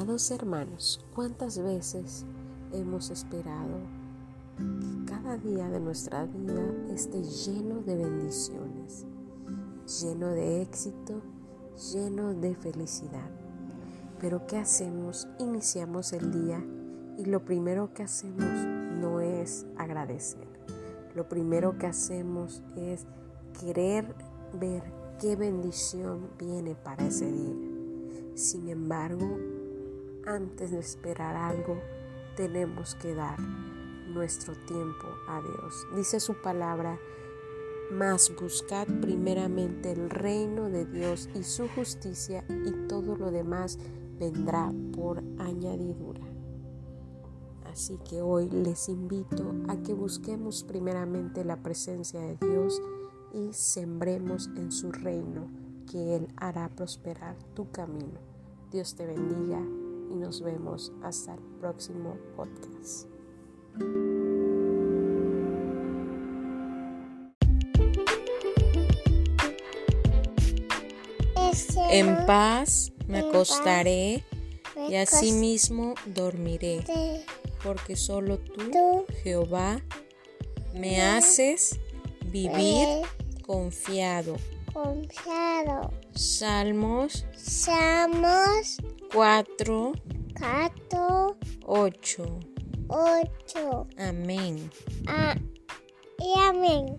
Amados hermanos, ¿cuántas veces hemos esperado que cada día de nuestra vida esté lleno de bendiciones, lleno de éxito, lleno de felicidad? Pero ¿qué hacemos? Iniciamos el día y lo primero que hacemos no es agradecer. Lo primero que hacemos es querer ver qué bendición viene para ese día. Sin embargo, antes de esperar algo, tenemos que dar nuestro tiempo a Dios. Dice su palabra, mas buscad primeramente el reino de Dios y su justicia y todo lo demás vendrá por añadidura. Así que hoy les invito a que busquemos primeramente la presencia de Dios y sembremos en su reino, que Él hará prosperar tu camino. Dios te bendiga y nos vemos hasta el próximo podcast. En paz me acostaré y asimismo dormiré, porque solo tú, Jehová, me haces vivir confiado. Confiado. Salmos. Salmos. 4. 4. 8. 8. Amén. Ah, y amén.